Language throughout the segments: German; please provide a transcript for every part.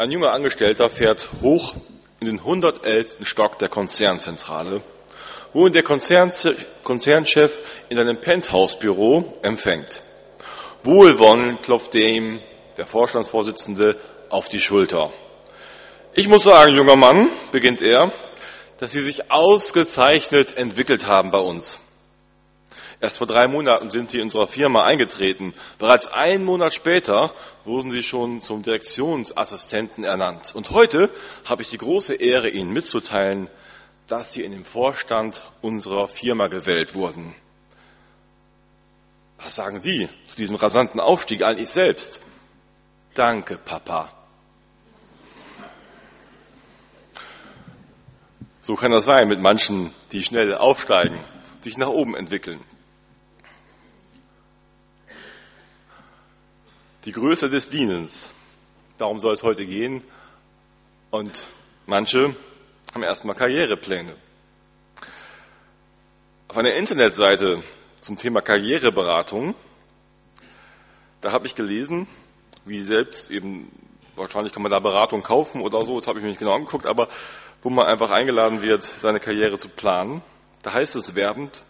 Ein junger Angestellter fährt hoch in den 111. Stock der Konzernzentrale, wo ihn der Konzern, Konzernchef in seinem Penthouse-Büro empfängt. Wohlwollend klopft ihm, der Vorstandsvorsitzende, auf die Schulter. Ich muss sagen, junger Mann, beginnt er, dass Sie sich ausgezeichnet entwickelt haben bei uns. Erst vor drei Monaten sind Sie in unserer Firma eingetreten. Bereits einen Monat später wurden Sie schon zum Direktionsassistenten ernannt. Und heute habe ich die große Ehre, Ihnen mitzuteilen, dass Sie in den Vorstand unserer Firma gewählt wurden. Was sagen Sie zu diesem rasanten Aufstieg an ich selbst? Danke, Papa. So kann das sein mit manchen, die schnell aufsteigen, sich nach oben entwickeln. Die Größe des Dienens, darum soll es heute gehen. Und manche haben erstmal Karrierepläne. Auf einer Internetseite zum Thema Karriereberatung, da habe ich gelesen, wie selbst eben, wahrscheinlich kann man da Beratung kaufen oder so, das habe ich mir nicht genau angeguckt, aber wo man einfach eingeladen wird, seine Karriere zu planen. Da heißt es werbend,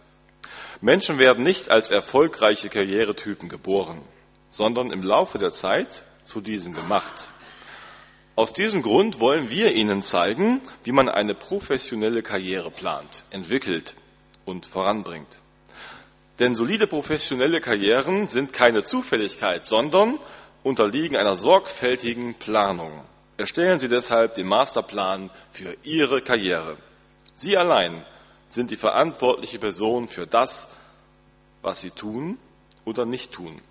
Menschen werden nicht als erfolgreiche Karrieretypen geboren, sondern im Laufe der Zeit zu diesen gemacht. Aus diesem Grund wollen wir Ihnen zeigen, wie man eine professionelle Karriere plant, entwickelt und voranbringt. Denn solide professionelle Karrieren sind keine Zufälligkeit, sondern unterliegen einer sorgfältigen Planung. Erstellen Sie deshalb den Masterplan für Ihre Karriere. Sie allein sind die verantwortliche Person für das, was Sie tun oder nicht tun,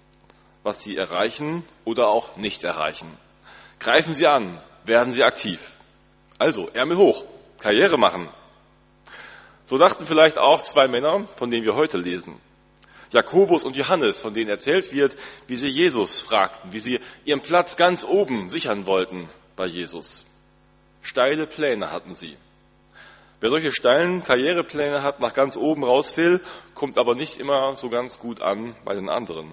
was Sie erreichen oder auch nicht erreichen. Greifen Sie an, werden Sie aktiv. Also, Ärmel hoch, Karriere machen. So dachten vielleicht auch zwei Männer, von denen wir heute lesen. Jakobus und Johannes, von denen erzählt wird, wie sie Jesus fragten, wie sie ihren Platz ganz oben sichern wollten bei Jesus. Steile Pläne hatten sie. Wer solche steilen Karrierepläne hat, nach ganz oben raus will, kommt aber nicht immer so ganz gut an bei den anderen.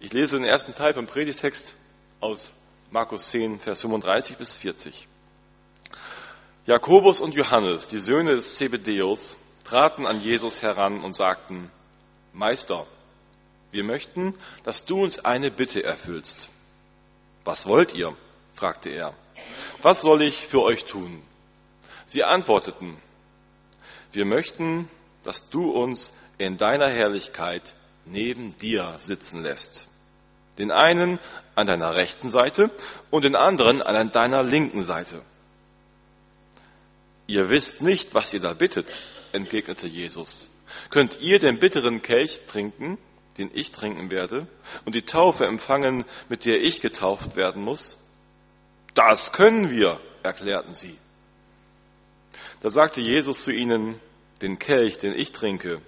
Ich lese den ersten Teil vom Predigtext aus Markus 10, Vers 35 bis 40. Jakobus und Johannes, die Söhne des Zebedeus, traten an Jesus heran und sagten, Meister, wir möchten, dass du uns eine Bitte erfüllst. Was wollt ihr? fragte er. Was soll ich für euch tun? Sie antworteten, wir möchten, dass du uns in deiner Herrlichkeit neben dir sitzen lässt. Den einen an deiner rechten Seite und den anderen an deiner linken Seite. Ihr wisst nicht, was ihr da bittet, entgegnete Jesus. Könnt ihr den bitteren Kelch trinken, den ich trinken werde, und die Taufe empfangen, mit der ich getauft werden muss? Das können wir, erklärten sie. Da sagte Jesus zu ihnen, den Kelch, den ich trinke,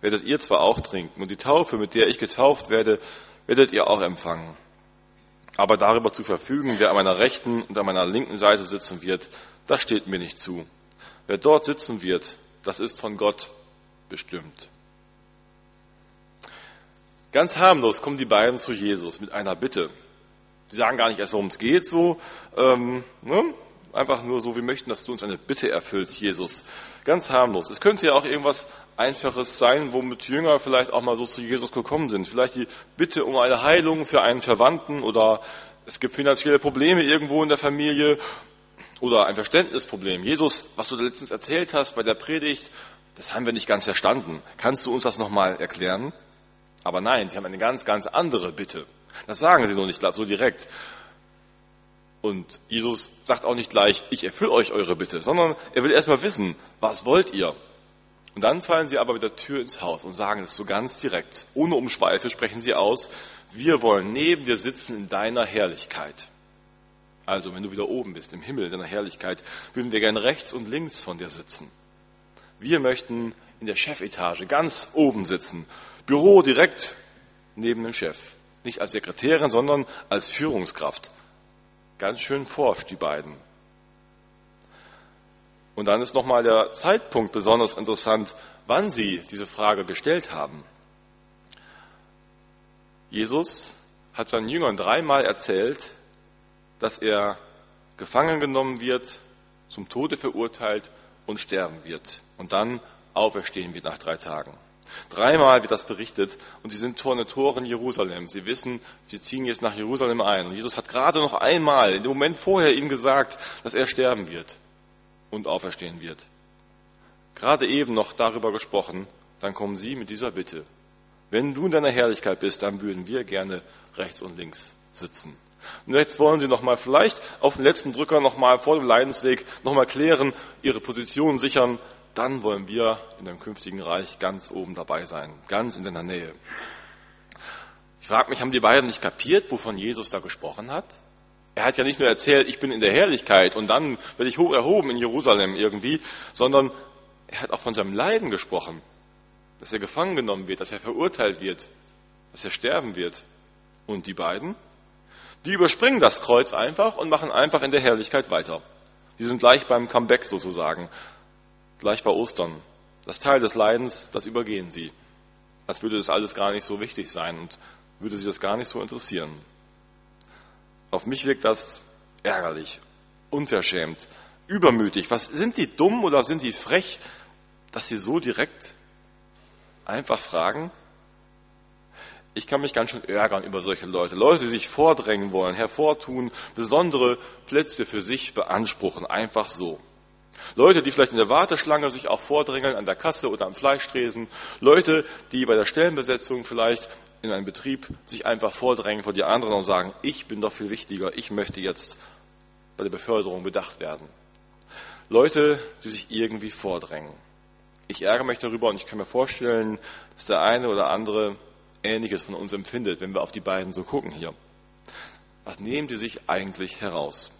werdet ihr zwar auch trinken, und die Taufe, mit der ich getauft werde, werdet ihr auch empfangen. Aber darüber zu verfügen, wer an meiner rechten und an meiner linken Seite sitzen wird, das steht mir nicht zu. Wer dort sitzen wird, das ist von Gott bestimmt. Ganz harmlos kommen die beiden zu Jesus mit einer Bitte. Sie sagen gar nicht erst, worum es geht, so, ähm, ne? Einfach nur so, wir möchten, dass du uns eine Bitte erfüllst, Jesus. Ganz harmlos. Es könnte ja auch irgendwas Einfaches sein, womit Jünger vielleicht auch mal so zu Jesus gekommen sind. Vielleicht die Bitte um eine Heilung für einen Verwandten oder es gibt finanzielle Probleme irgendwo in der Familie oder ein Verständnisproblem. Jesus, was du letztens erzählt hast bei der Predigt, das haben wir nicht ganz verstanden. Kannst du uns das nochmal erklären? Aber nein, sie haben eine ganz, ganz andere Bitte. Das sagen sie nur nicht so direkt. Und Jesus sagt auch nicht gleich, ich erfülle euch eure Bitte, sondern er will erstmal wissen, was wollt ihr? Und dann fallen sie aber mit der Tür ins Haus und sagen es so ganz direkt. Ohne Umschweife sprechen sie aus, wir wollen neben dir sitzen in deiner Herrlichkeit. Also, wenn du wieder oben bist, im Himmel in deiner Herrlichkeit, würden wir gerne rechts und links von dir sitzen. Wir möchten in der Chefetage ganz oben sitzen. Büro direkt neben dem Chef. Nicht als Sekretärin, sondern als Führungskraft. Ganz schön forscht, die beiden. Und dann ist nochmal der Zeitpunkt besonders interessant, wann sie diese Frage gestellt haben. Jesus hat seinen Jüngern dreimal erzählt, dass er gefangen genommen wird, zum Tode verurteilt und sterben wird. Und dann auferstehen wird nach drei Tagen. Dreimal wird das berichtet und sie sind vor den Toren Jerusalem. Sie wissen, sie ziehen jetzt nach Jerusalem ein. Und Jesus hat gerade noch einmal, in dem Moment vorher, ihnen gesagt, dass er sterben wird und auferstehen wird. Gerade eben noch darüber gesprochen, dann kommen sie mit dieser Bitte. Wenn du in deiner Herrlichkeit bist, dann würden wir gerne rechts und links sitzen. Und jetzt wollen sie nochmal vielleicht auf den letzten Drücker nochmal vor dem Leidensweg nochmal klären, ihre Position sichern. Dann wollen wir in dem künftigen Reich ganz oben dabei sein, ganz in deiner Nähe. Ich frage mich, haben die beiden nicht kapiert, wovon Jesus da gesprochen hat? Er hat ja nicht nur erzählt, ich bin in der Herrlichkeit und dann werde ich hoch erhoben in Jerusalem irgendwie, sondern er hat auch von seinem Leiden gesprochen, dass er gefangen genommen wird, dass er verurteilt wird, dass er sterben wird. Und die beiden, die überspringen das Kreuz einfach und machen einfach in der Herrlichkeit weiter. Die sind gleich beim Comeback sozusagen, gleich bei Ostern. Das Teil des Leidens, das übergehen sie. Als würde das alles gar nicht so wichtig sein und würde sie das gar nicht so interessieren. Auf mich wirkt das ärgerlich, unverschämt, übermütig. Was sind die dumm oder sind die frech, dass sie so direkt einfach fragen? Ich kann mich ganz schön ärgern über solche Leute. Leute, die sich vordrängen wollen, hervortun, besondere Plätze für sich beanspruchen, einfach so. Leute, die vielleicht in der Warteschlange sich auch vordrängeln, an der Kasse oder am Fleischtresen. Leute, die bei der Stellenbesetzung vielleicht in einem Betrieb sich einfach vordrängen vor die anderen und sagen, ich bin doch viel wichtiger, ich möchte jetzt bei der Beförderung bedacht werden. Leute, die sich irgendwie vordrängen. Ich ärgere mich darüber und ich kann mir vorstellen, dass der eine oder andere Ähnliches von uns empfindet, wenn wir auf die beiden so gucken hier. Was nehmen die sich eigentlich heraus?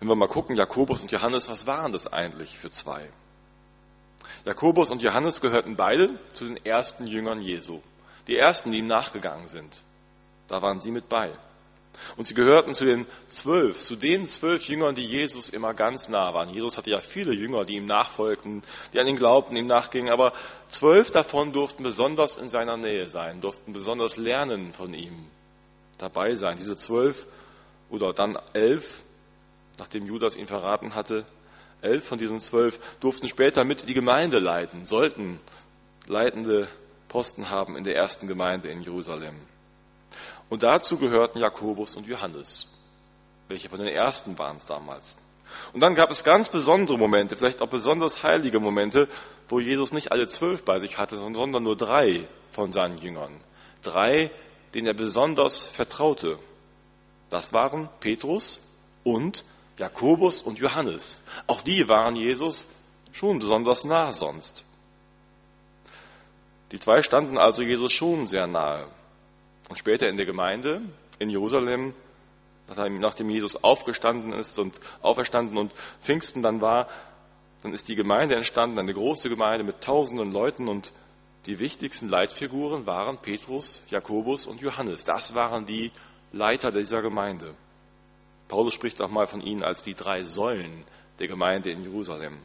Wenn wir mal gucken, Jakobus und Johannes, was waren das eigentlich für zwei? Jakobus und Johannes gehörten beide zu den ersten Jüngern Jesu. Die ersten, die ihm nachgegangen sind. Da waren sie mit bei. Und sie gehörten zu den zwölf, zu den zwölf Jüngern, die Jesus immer ganz nah waren. Jesus hatte ja viele Jünger, die ihm nachfolgten, die an ihn glaubten, ihm nachgingen, aber zwölf davon durften besonders in seiner Nähe sein, durften besonders lernen von ihm, dabei sein. Diese zwölf oder dann elf, nachdem Judas ihn verraten hatte, elf von diesen zwölf durften später mit die Gemeinde leiten, sollten leitende Posten haben in der ersten Gemeinde in Jerusalem. Und dazu gehörten Jakobus und Johannes, welche von den ersten waren es damals. Und dann gab es ganz besondere Momente, vielleicht auch besonders heilige Momente, wo Jesus nicht alle zwölf bei sich hatte, sondern nur drei von seinen Jüngern. Drei, denen er besonders vertraute. Das waren Petrus und Jakobus und Johannes. Auch die waren Jesus schon besonders nah sonst. Die zwei standen also Jesus schon sehr nahe. Und später in der Gemeinde in Jerusalem, nachdem Jesus aufgestanden ist und auferstanden und Pfingsten dann war, dann ist die Gemeinde entstanden, eine große Gemeinde mit tausenden Leuten und die wichtigsten Leitfiguren waren Petrus, Jakobus und Johannes. Das waren die Leiter dieser Gemeinde. Paulus spricht auch mal von ihnen als die drei Säulen der Gemeinde in Jerusalem.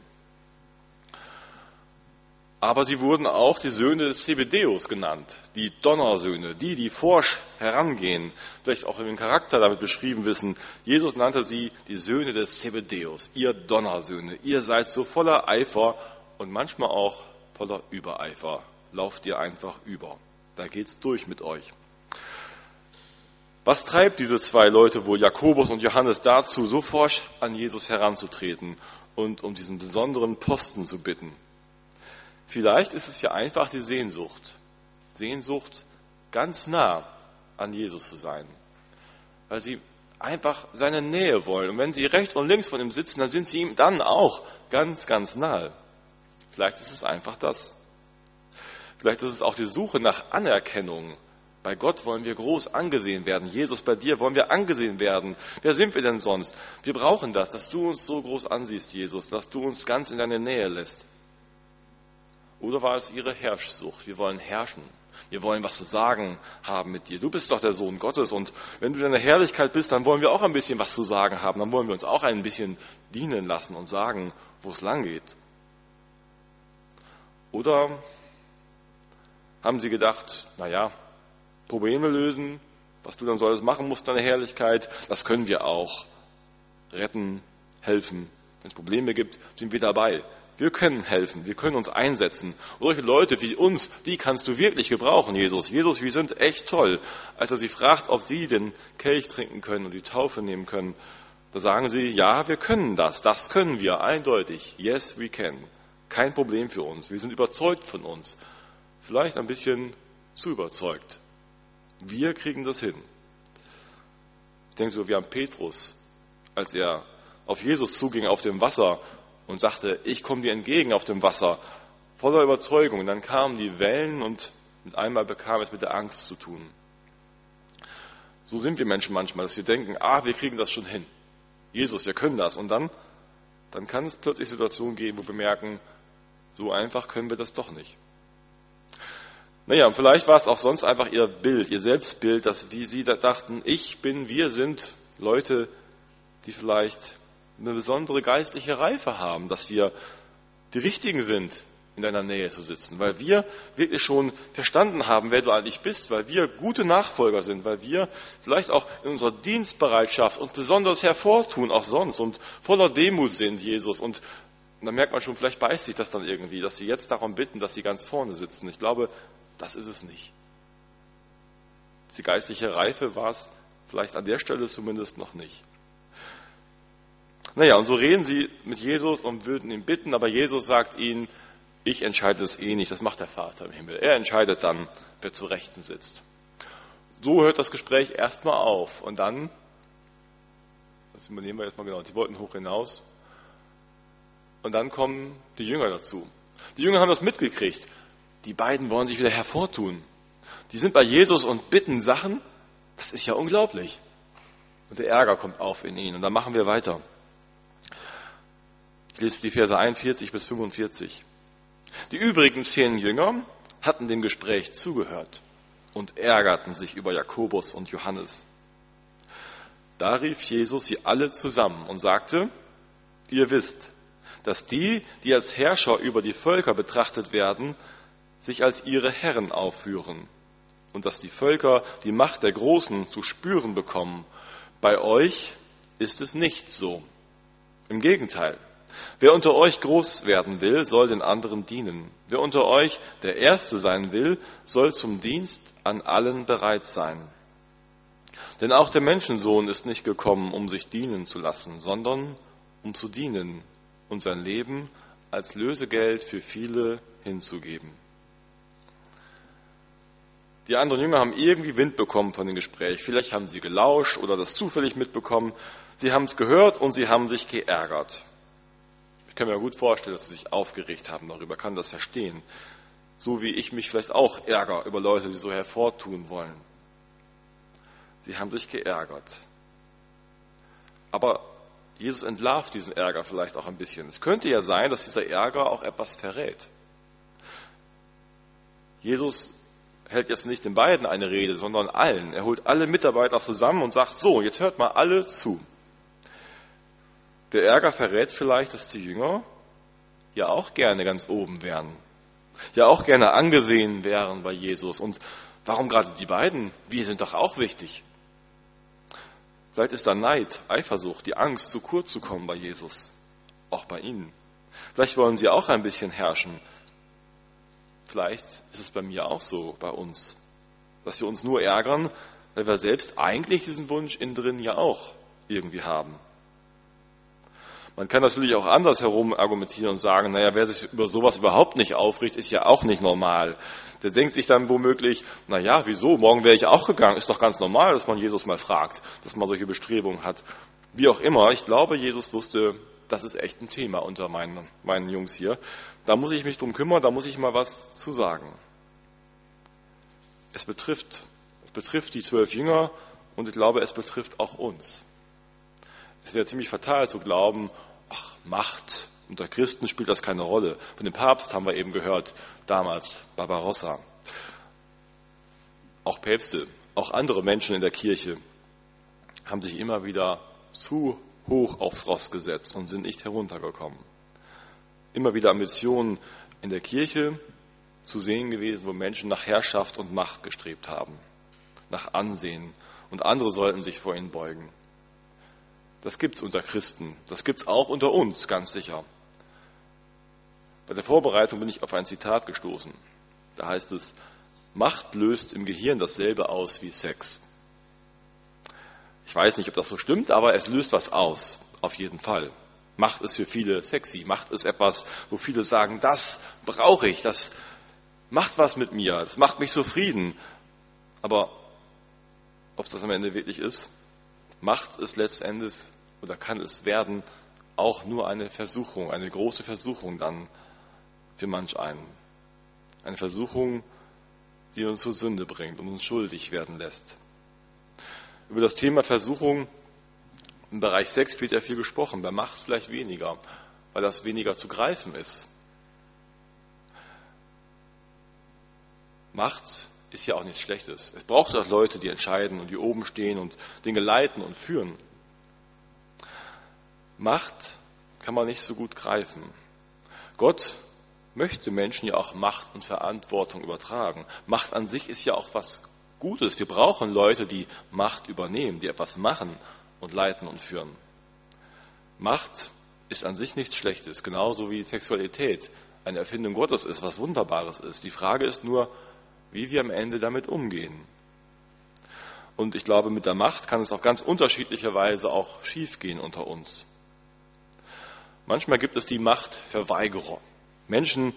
Aber sie wurden auch die Söhne des Zebedeus genannt, die Donnersöhne, die, die forsch herangehen, vielleicht auch im Charakter damit beschrieben wissen. Jesus nannte sie die Söhne des Zebedeus, ihr Donnersöhne. Ihr seid so voller Eifer und manchmal auch voller Übereifer. Lauft ihr einfach über. Da geht's durch mit euch. Was treibt diese zwei Leute wohl, Jakobus und Johannes, dazu, so forsch an Jesus heranzutreten und um diesen besonderen Posten zu bitten? Vielleicht ist es ja einfach die Sehnsucht. Sehnsucht, ganz nah an Jesus zu sein. Weil sie einfach seine Nähe wollen. Und wenn sie rechts und links von ihm sitzen, dann sind sie ihm dann auch ganz, ganz nahe. Vielleicht ist es einfach das. Vielleicht ist es auch die Suche nach Anerkennung. Bei Gott wollen wir groß angesehen werden. Jesus, bei dir wollen wir angesehen werden. Wer sind wir denn sonst? Wir brauchen das, dass du uns so groß ansiehst, Jesus, dass du uns ganz in deine Nähe lässt. Oder war es ihre Herrschsucht? Wir wollen herrschen. Wir wollen was zu sagen haben mit dir. Du bist doch der Sohn Gottes und wenn du in der Herrlichkeit bist, dann wollen wir auch ein bisschen was zu sagen haben. Dann wollen wir uns auch ein bisschen dienen lassen und sagen, wo es lang geht. Oder haben sie gedacht, naja, Probleme lösen, was du dann so alles machen musst, deine Herrlichkeit, das können wir auch. Retten, helfen. Wenn es Probleme gibt, sind wir dabei. Wir können helfen, wir können uns einsetzen. Und solche Leute wie uns, die kannst du wirklich gebrauchen, Jesus. Jesus, wir sind echt toll. Als er sie fragt, ob sie den Kelch trinken können und die Taufe nehmen können, da sagen sie, ja, wir können das, das können wir, eindeutig. Yes, we can. Kein Problem für uns. Wir sind überzeugt von uns. Vielleicht ein bisschen zu überzeugt. Wir kriegen das hin. Ich denke so wie an Petrus, als er auf Jesus zuging auf dem Wasser und sagte, ich komme dir entgegen auf dem Wasser, voller Überzeugung. Und dann kamen die Wellen und mit einmal bekam es mit der Angst zu tun. So sind wir Menschen manchmal, dass wir denken, ah, wir kriegen das schon hin. Jesus, wir können das. Und dann, dann kann es plötzlich Situationen geben, wo wir merken, so einfach können wir das doch nicht. Naja, und vielleicht war es auch sonst einfach ihr Bild, ihr Selbstbild, dass wie sie da dachten, ich bin, wir sind Leute, die vielleicht eine besondere geistliche Reife haben, dass wir die Richtigen sind, in deiner Nähe zu sitzen, weil wir wirklich schon verstanden haben, wer du eigentlich bist, weil wir gute Nachfolger sind, weil wir vielleicht auch in unserer Dienstbereitschaft uns besonders hervortun, auch sonst und voller Demut sind, Jesus. Und dann merkt man schon, vielleicht beißt sich das dann irgendwie, dass sie jetzt darum bitten, dass sie ganz vorne sitzen. Ich glaube, das ist es nicht. Die geistliche Reife war es vielleicht an der Stelle zumindest noch nicht. Naja, und so reden sie mit Jesus und würden ihn bitten, aber Jesus sagt ihnen, ich entscheide es eh nicht, das macht der Vater im Himmel. Er entscheidet dann, wer zu Rechten sitzt. So hört das Gespräch erstmal auf und dann, das übernehmen wir jetzt mal genau, die wollten hoch hinaus und dann kommen die Jünger dazu. Die Jünger haben das mitgekriegt. Die beiden wollen sich wieder hervortun. Die sind bei Jesus und bitten Sachen, das ist ja unglaublich. Und der Ärger kommt auf in ihnen. Und dann machen wir weiter. Ich lese die Verse 41 bis 45. Die übrigen zehn Jünger hatten dem Gespräch zugehört und ärgerten sich über Jakobus und Johannes. Da rief Jesus sie alle zusammen und sagte, ihr wisst, dass die, die als Herrscher über die Völker betrachtet werden, sich als ihre Herren aufführen und dass die Völker die Macht der Großen zu spüren bekommen. Bei euch ist es nicht so. Im Gegenteil, Wer unter euch groß werden will, soll den anderen dienen. Wer unter euch der Erste sein will, soll zum Dienst an allen bereit sein. Denn auch der Menschensohn ist nicht gekommen, um sich dienen zu lassen, sondern um zu dienen und sein Leben als Lösegeld für viele hinzugeben. Die anderen Jünger haben irgendwie Wind bekommen von dem Gespräch. Vielleicht haben sie gelauscht oder das zufällig mitbekommen. Sie haben es gehört und sie haben sich geärgert. Ich kann mir gut vorstellen, dass sie sich aufgeregt haben darüber, kann das verstehen. So wie ich mich vielleicht auch ärgere über Leute, die so hervortun wollen. Sie haben sich geärgert. Aber Jesus entlarvt diesen Ärger vielleicht auch ein bisschen. Es könnte ja sein, dass dieser Ärger auch etwas verrät. Jesus hält jetzt nicht den beiden eine Rede, sondern allen. Er holt alle Mitarbeiter zusammen und sagt, so, jetzt hört mal alle zu. Der Ärger verrät vielleicht, dass die Jünger ja auch gerne ganz oben wären, ja auch gerne angesehen wären bei Jesus. Und warum gerade die beiden? Wir sind doch auch wichtig. Vielleicht ist da Neid, Eifersucht, die Angst, zu kurz zu kommen bei Jesus, auch bei ihnen. Vielleicht wollen sie auch ein bisschen herrschen. Vielleicht ist es bei mir auch so, bei uns, dass wir uns nur ärgern, weil wir selbst eigentlich diesen Wunsch innen drin ja auch irgendwie haben. Man kann natürlich auch andersherum argumentieren und sagen, naja, wer sich über sowas überhaupt nicht aufricht, ist ja auch nicht normal. Der denkt sich dann womöglich, naja, wieso, morgen wäre ich auch gegangen, ist doch ganz normal, dass man Jesus mal fragt, dass man solche Bestrebungen hat. Wie auch immer, ich glaube, Jesus wusste, das ist echt ein Thema unter meinen, meinen Jungs hier. Da muss ich mich drum kümmern, da muss ich mal was zu sagen. Es betrifft, es betrifft die zwölf Jünger und ich glaube, es betrifft auch uns. Es wäre ziemlich fatal zu glauben, ach, Macht, unter Christen spielt das keine Rolle. Von dem Papst haben wir eben gehört, damals Barbarossa. Auch Päpste, auch andere Menschen in der Kirche haben sich immer wieder zu hoch aufs Ross gesetzt und sind nicht heruntergekommen. Immer wieder Ambitionen in der Kirche zu sehen gewesen, wo Menschen nach Herrschaft und Macht gestrebt haben, nach Ansehen und andere sollten sich vor ihn beugen. Das gibt's unter Christen. Das gibt's auch unter uns, ganz sicher. Bei der Vorbereitung bin ich auf ein Zitat gestoßen. Da heißt es, Macht löst im Gehirn dasselbe aus wie Sex. Ich weiß nicht, ob das so stimmt, aber es löst was aus, auf jeden Fall. Macht ist für viele sexy, Macht ist etwas, wo viele sagen, das brauche ich, das macht was mit mir, das macht mich zufrieden. Aber ob es das am Ende wirklich ist, Macht ist letztendlich oder kann es werden auch nur eine Versuchung, eine große Versuchung dann für manch einen. Eine Versuchung, die uns zur Sünde bringt und uns schuldig werden lässt. Über das Thema Versuchung im Bereich Sex wird ja viel gesprochen, bei Macht vielleicht weniger, weil das weniger zu greifen ist. Macht ist ja auch nichts Schlechtes. Es braucht auch Leute, die entscheiden und die oben stehen und Dinge leiten und führen. Macht kann man nicht so gut greifen. Gott möchte Menschen ja auch Macht und Verantwortung übertragen. Macht an sich ist ja auch was Gutes. Wir brauchen Leute, die Macht übernehmen, die etwas machen und leiten und führen. Macht ist an sich nichts Schlechtes, genauso wie Sexualität eine Erfindung Gottes ist, was Wunderbares ist. Die Frage ist nur, wie wir am Ende damit umgehen. Und ich glaube, mit der Macht kann es auf ganz unterschiedliche Weise auch schiefgehen unter uns. Manchmal gibt es die Machtverweigerer. Menschen,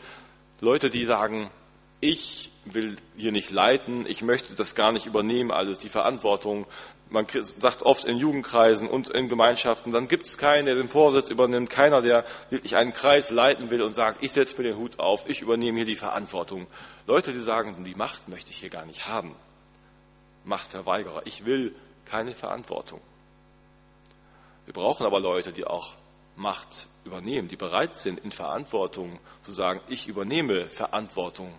Leute, die sagen, ich will hier nicht leiten, ich möchte das gar nicht übernehmen, alles die Verantwortung. Man sagt oft in Jugendkreisen und in Gemeinschaften, dann gibt es keinen, der den Vorsitz übernimmt, keiner, der wirklich einen Kreis leiten will und sagt, ich setze mir den Hut auf, ich übernehme hier die Verantwortung. Leute, die sagen, die Macht möchte ich hier gar nicht haben. Machtverweigerer, ich will keine Verantwortung. Wir brauchen aber Leute, die auch Macht übernehmen, die bereit sind, in Verantwortung zu sagen, ich übernehme Verantwortung.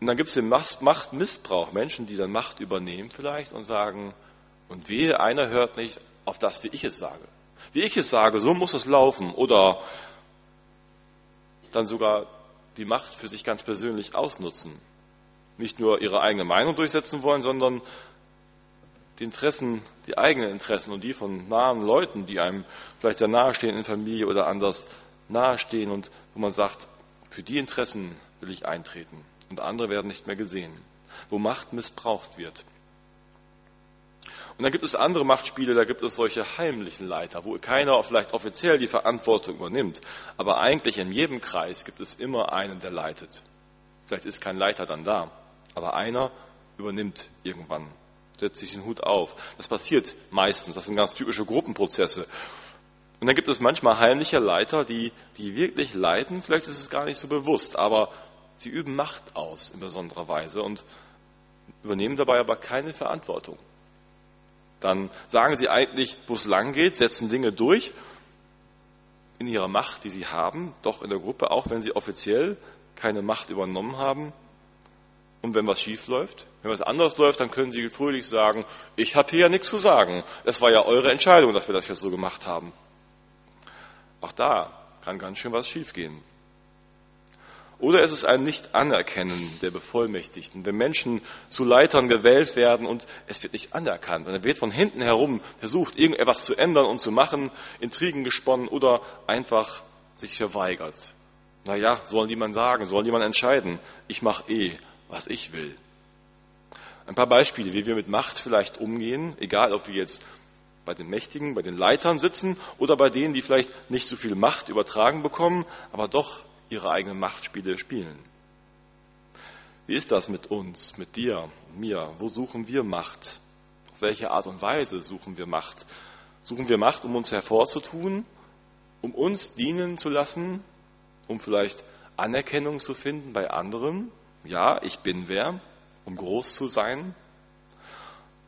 Und dann gibt es den Machtmissbrauch, Menschen, die dann Macht übernehmen vielleicht und sagen, und wehe, einer hört nicht auf das, wie ich es sage. Wie ich es sage, so muss es laufen. Oder dann sogar die Macht für sich ganz persönlich ausnutzen. Nicht nur ihre eigene Meinung durchsetzen wollen, sondern die Interessen, die eigenen Interessen und die von nahen Leuten, die einem vielleicht sehr nahestehen in Familie oder anders nahestehen und wo man sagt, für die Interessen will ich eintreten und andere werden nicht mehr gesehen, wo Macht missbraucht wird. Und dann gibt es andere Machtspiele, da gibt es solche heimlichen Leiter, wo keiner vielleicht offiziell die Verantwortung übernimmt, aber eigentlich in jedem Kreis gibt es immer einen, der leitet. Vielleicht ist kein Leiter dann da, aber einer übernimmt irgendwann setzt sich den Hut auf. Das passiert meistens. Das sind ganz typische Gruppenprozesse. Und dann gibt es manchmal heimliche Leiter, die, die wirklich leiten. Vielleicht ist es gar nicht so bewusst, aber sie üben Macht aus in besonderer Weise und übernehmen dabei aber keine Verantwortung. Dann sagen sie eigentlich, wo es lang geht, setzen Dinge durch in ihrer Macht, die sie haben, doch in der Gruppe, auch wenn sie offiziell keine Macht übernommen haben. Und wenn was schief läuft, wenn was anders läuft, dann können Sie fröhlich sagen, ich habe hier ja nichts zu sagen. Es war ja eure Entscheidung, dass wir das jetzt so gemacht haben. Auch da kann ganz schön was schiefgehen. Oder es ist ein Nicht-Anerkennen der Bevollmächtigten. Wenn Menschen zu Leitern gewählt werden und es wird nicht anerkannt und er wird von hinten herum versucht, irgendetwas zu ändern und zu machen, Intrigen gesponnen oder einfach sich verweigert. Naja, sollen die man sagen, sollen die man entscheiden? Ich mache eh was ich will. Ein paar Beispiele, wie wir mit Macht vielleicht umgehen, egal ob wir jetzt bei den Mächtigen, bei den Leitern sitzen oder bei denen, die vielleicht nicht so viel Macht übertragen bekommen, aber doch ihre eigenen Machtspiele spielen. Wie ist das mit uns, mit dir, mir? Wo suchen wir Macht? Auf welche Art und Weise suchen wir Macht? Suchen wir Macht, um uns hervorzutun, um uns dienen zu lassen, um vielleicht Anerkennung zu finden bei anderen? ja, ich bin wer, um groß zu sein?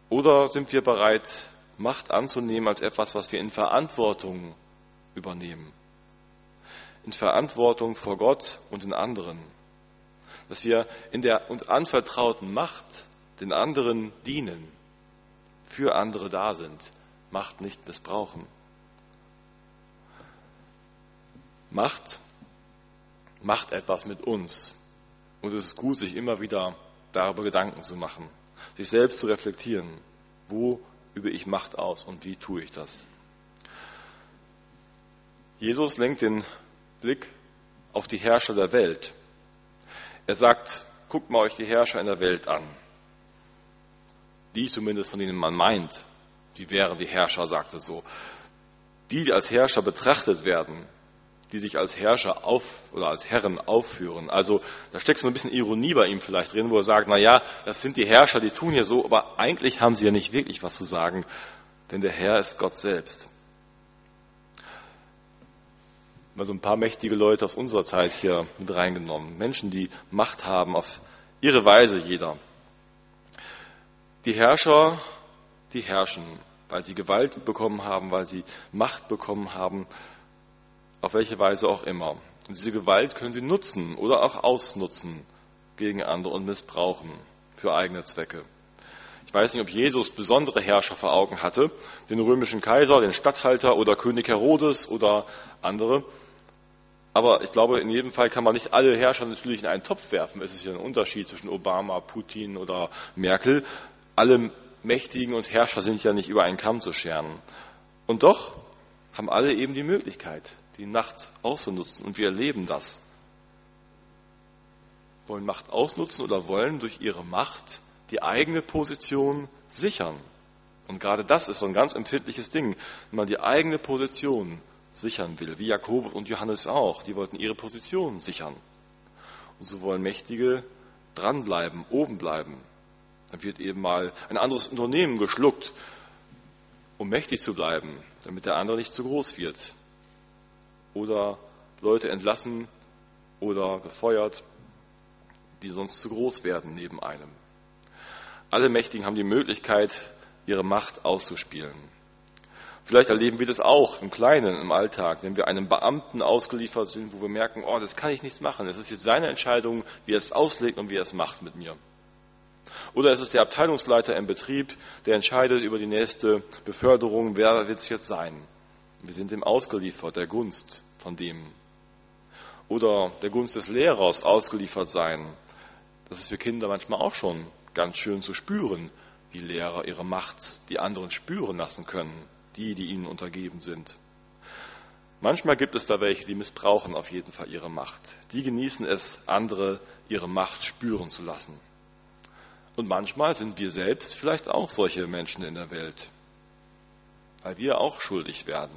Oder sind wir bereit, Macht anzunehmen als etwas, was wir in Verantwortung übernehmen? In Verantwortung vor Gott und den anderen. Dass wir in der uns anvertrauten Macht den anderen dienen, für andere da sind, Macht nicht missbrauchen. Macht macht etwas mit uns, und es ist gut, sich immer wieder darüber Gedanken zu machen. sich selbst zu reflektieren. Wo übe ich Macht aus und wie tue ich das? Jesus lenkt den Blick auf die Herrscher der Welt. Er sagt, guckt mal euch die Herrscher in der Welt an. Die zumindest, von denen man meint, die wären die Herrscher, sagt er so. Die, die als Herrscher betrachtet werden, die sich als Herrscher auf oder als Herren aufführen. Also da steckt so ein bisschen Ironie bei ihm vielleicht drin, wo er sagt, na ja, das sind die Herrscher, die tun hier so, aber eigentlich haben sie ja nicht wirklich was zu sagen, denn der Herr ist Gott selbst. Mal so ein paar mächtige Leute aus unserer Zeit hier mit reingenommen. Menschen, die Macht haben auf ihre Weise jeder. Die Herrscher, die herrschen, weil sie Gewalt bekommen haben, weil sie Macht bekommen haben auf welche Weise auch immer. Und diese Gewalt können sie nutzen oder auch ausnutzen gegen andere und missbrauchen für eigene Zwecke. Ich weiß nicht, ob Jesus besondere Herrscher vor Augen hatte, den römischen Kaiser, den Statthalter oder König Herodes oder andere. Aber ich glaube, in jedem Fall kann man nicht alle Herrscher natürlich in einen Topf werfen. Es ist ja ein Unterschied zwischen Obama, Putin oder Merkel. Alle Mächtigen und Herrscher sind ja nicht über einen Kamm zu scheren. Und doch haben alle eben die Möglichkeit, die Nacht auszunutzen. Und wir erleben das. Wollen Macht ausnutzen oder wollen durch ihre Macht die eigene Position sichern. Und gerade das ist so ein ganz empfindliches Ding, wenn man die eigene Position sichern will, wie Jakobus und Johannes auch. Die wollten ihre Position sichern. Und so wollen Mächtige dranbleiben, oben bleiben. Dann wird eben mal ein anderes Unternehmen geschluckt, um mächtig zu bleiben, damit der andere nicht zu groß wird oder Leute entlassen oder gefeuert, die sonst zu groß werden neben einem. Alle Mächtigen haben die Möglichkeit, ihre Macht auszuspielen. Vielleicht erleben wir das auch im Kleinen, im Alltag, wenn wir einem Beamten ausgeliefert sind, wo wir merken, oh, das kann ich nichts machen. Es ist jetzt seine Entscheidung, wie er es auslegt und wie er es macht mit mir. Oder es ist der Abteilungsleiter im Betrieb, der entscheidet über die nächste Beförderung, wer wird es jetzt sein. Wir sind ihm ausgeliefert, der Gunst von dem. Oder der Gunst des Lehrers ausgeliefert sein. Das ist für Kinder manchmal auch schon ganz schön zu spüren, wie Lehrer ihre Macht die anderen spüren lassen können, die, die ihnen untergeben sind. Manchmal gibt es da welche, die missbrauchen auf jeden Fall ihre Macht. Die genießen es, andere ihre Macht spüren zu lassen. Und manchmal sind wir selbst vielleicht auch solche Menschen in der Welt, weil wir auch schuldig werden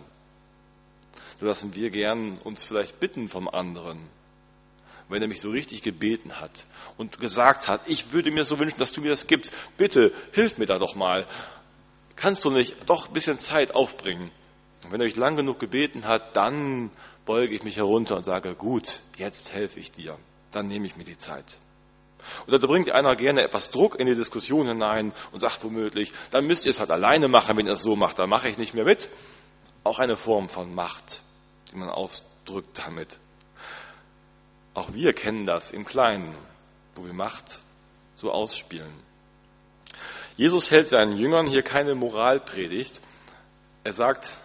so lassen wir gern uns vielleicht bitten vom anderen. Wenn er mich so richtig gebeten hat und gesagt hat, ich würde mir so wünschen, dass du mir das gibst, bitte hilf mir da doch mal. Kannst du nicht doch ein bisschen Zeit aufbringen? Und wenn er mich lang genug gebeten hat, dann beuge ich mich herunter und sage, gut, jetzt helfe ich dir. Dann nehme ich mir die Zeit. Oder da bringt einer gerne etwas Druck in die Diskussion hinein und sagt womöglich, dann müsst ihr es halt alleine machen, wenn ihr es so macht, dann mache ich nicht mehr mit. Auch eine Form von Macht die man ausdrückt damit. Auch wir kennen das im Kleinen, wo wir Macht so ausspielen. Jesus hält seinen Jüngern hier keine Moralpredigt. Er sagt,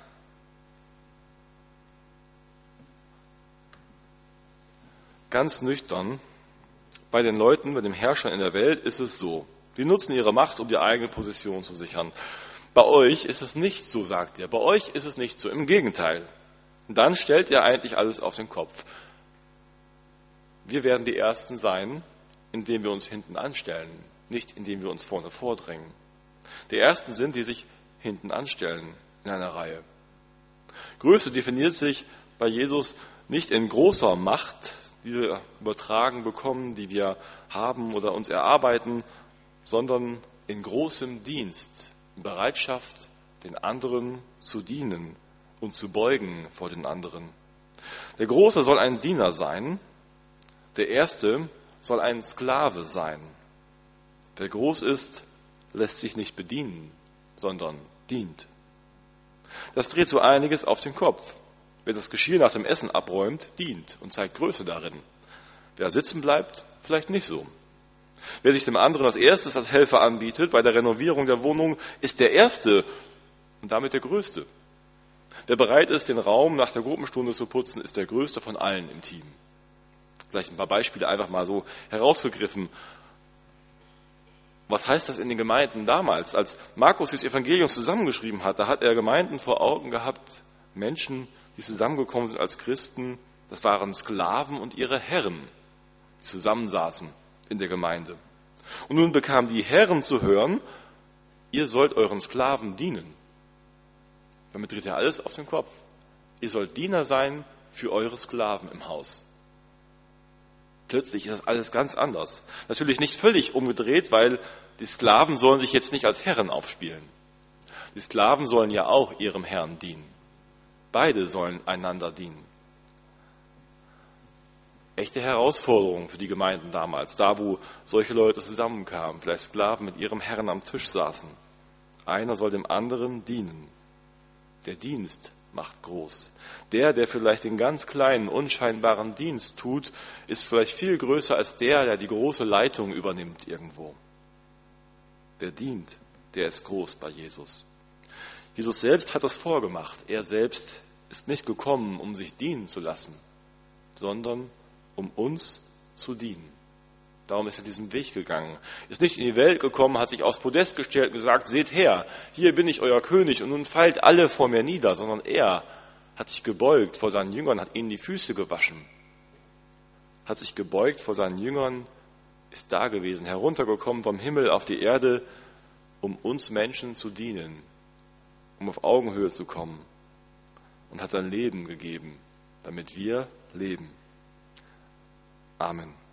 ganz nüchtern, bei den Leuten, bei den Herrschern in der Welt ist es so. Die nutzen ihre Macht, um die eigene Position zu sichern. Bei euch ist es nicht so, sagt er. Bei euch ist es nicht so. Im Gegenteil. Dann stellt er eigentlich alles auf den Kopf. Wir werden die Ersten sein, indem wir uns hinten anstellen, nicht indem wir uns vorne vordrängen. Die Ersten sind, die sich hinten anstellen in einer Reihe. Größe definiert sich bei Jesus nicht in großer Macht, die wir übertragen bekommen, die wir haben oder uns erarbeiten, sondern in großem Dienst, in Bereitschaft, den anderen zu dienen, und zu beugen vor den anderen. Der Große soll ein Diener sein, der Erste soll ein Sklave sein. Wer groß ist, lässt sich nicht bedienen, sondern dient. Das dreht so einiges auf den Kopf. Wer das Geschirr nach dem Essen abräumt, dient und zeigt Größe darin. Wer sitzen bleibt, vielleicht nicht so. Wer sich dem anderen als erstes als Helfer anbietet bei der Renovierung der Wohnung, ist der Erste und damit der Größte. Wer bereit ist, den Raum nach der Gruppenstunde zu putzen, ist der größte von allen im Team. Vielleicht ein paar Beispiele einfach mal so herausgegriffen. Was heißt das in den Gemeinden damals? Als Markus das Evangelium zusammengeschrieben hat, da hat er Gemeinden vor Augen gehabt, Menschen, die zusammengekommen sind als Christen, das waren Sklaven und ihre Herren, die zusammensaßen in der Gemeinde. Und nun bekamen die Herren zu hören, ihr sollt euren Sklaven dienen. Damit dreht er alles auf den Kopf. Ihr sollt Diener sein für eure Sklaven im Haus. Plötzlich ist das alles ganz anders. Natürlich nicht völlig umgedreht, weil die Sklaven sollen sich jetzt nicht als Herren aufspielen. Die Sklaven sollen ja auch ihrem Herrn dienen. Beide sollen einander dienen. Echte Herausforderung für die Gemeinden damals, da wo solche Leute zusammenkamen, vielleicht Sklaven mit ihrem Herrn am Tisch saßen. Einer soll dem anderen dienen. Der Dienst macht groß. Der, der vielleicht den ganz kleinen, unscheinbaren Dienst tut, ist vielleicht viel größer als der, der die große Leitung übernimmt irgendwo. Der dient, der ist groß bei Jesus. Jesus selbst hat das vorgemacht. Er selbst ist nicht gekommen, um sich dienen zu lassen, sondern um uns zu dienen. Darum ist er diesen Weg gegangen. Ist nicht in die Welt gekommen, hat sich aufs Podest gestellt und gesagt, seht her, hier bin ich euer König und nun fallt alle vor mir nieder, sondern er hat sich gebeugt vor seinen Jüngern, hat ihnen die Füße gewaschen, hat sich gebeugt vor seinen Jüngern, ist da gewesen, heruntergekommen vom Himmel auf die Erde, um uns Menschen zu dienen, um auf Augenhöhe zu kommen und hat sein Leben gegeben, damit wir leben. Amen.